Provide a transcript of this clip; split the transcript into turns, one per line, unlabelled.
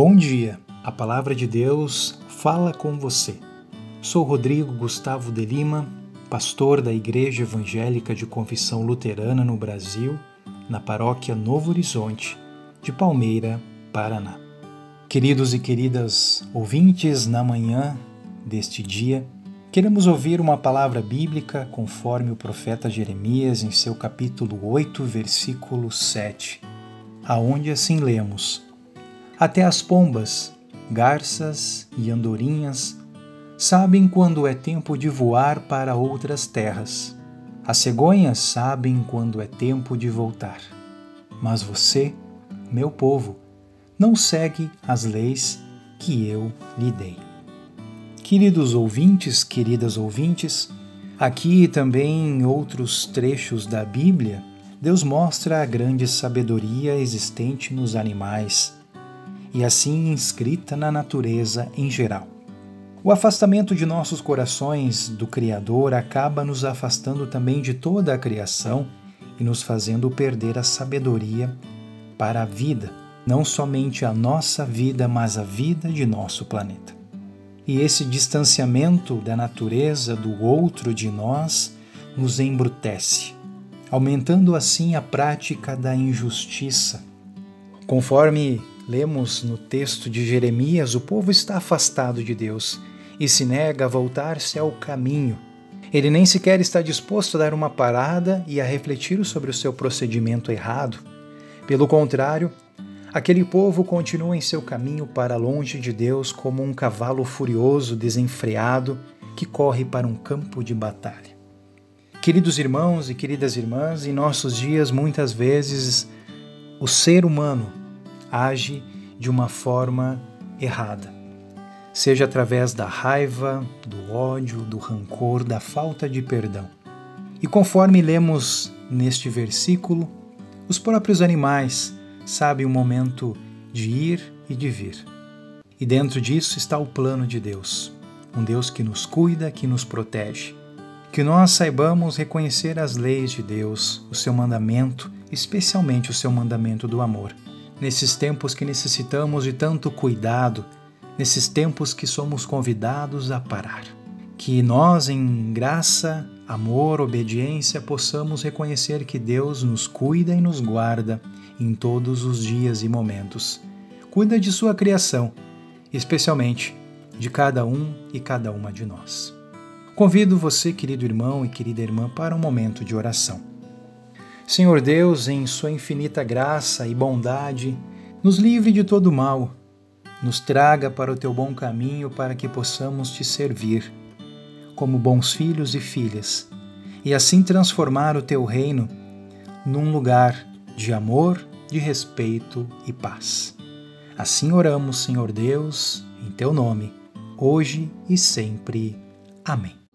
Bom dia, a palavra de Deus fala com você. Sou Rodrigo Gustavo de Lima, pastor da Igreja Evangélica de Confissão Luterana no Brasil, na paróquia Novo Horizonte, de Palmeira, Paraná. Queridos e queridas ouvintes, na manhã deste dia, queremos ouvir uma palavra bíblica conforme o profeta Jeremias em seu capítulo 8, versículo 7, aonde assim lemos: Até as pombas, garças e andorinhas sabem quando é tempo de voar para outras terras. As cegonhas sabem quando é tempo de voltar. Mas você, meu povo, não segue as leis que eu lhe dei. Queridos ouvintes, queridas ouvintes, aqui também em outros trechos da Bíblia, Deus mostra a grande sabedoria existente nos animais e assim inscrita na natureza em geral. O afastamento de nossos corações do Criador acaba nos afastando também de toda a criação e nos fazendo perder a sabedoria para a vida não somente a nossa vida, mas a vida de nosso planeta. E esse distanciamento da natureza do outro de nós nos embrutece, aumentando assim a prática da injustiça. Conforme lemos no texto de Jeremias, o povo está afastado de Deus e se nega a voltar-se ao caminho. Ele nem sequer está disposto a dar uma parada e a refletir sobre o seu procedimento errado. Pelo contrário, Aquele povo continua em seu caminho para longe de Deus como um cavalo furioso, desenfreado, que corre para um campo de batalha. Queridos irmãos e queridas irmãs, em nossos dias muitas vezes o ser humano age de uma forma errada, seja através da raiva, do ódio, do rancor, da falta de perdão. E conforme lemos neste versículo, os próprios animais sabe o momento de ir e de vir. E dentro disso está o plano de Deus, um Deus que nos cuida, que nos protege. Que nós saibamos reconhecer as leis de Deus, o seu mandamento, especialmente o seu mandamento do amor. Nesses tempos que necessitamos de tanto cuidado, nesses tempos que somos convidados a parar. Que nós, em graça, amor, obediência, possamos reconhecer que Deus nos cuida e nos guarda em todos os dias e momentos. Cuida de sua criação, especialmente de cada um e cada uma de nós. Convido você, querido irmão e querida irmã, para um momento de oração. Senhor Deus, em Sua infinita graça e bondade, nos livre de todo mal, nos traga para o Teu bom caminho para que possamos Te servir como bons filhos e filhas, e assim transformar o Teu reino num lugar de amor, de respeito e paz. Assim oramos, Senhor Deus, em teu nome, hoje e sempre. Amém.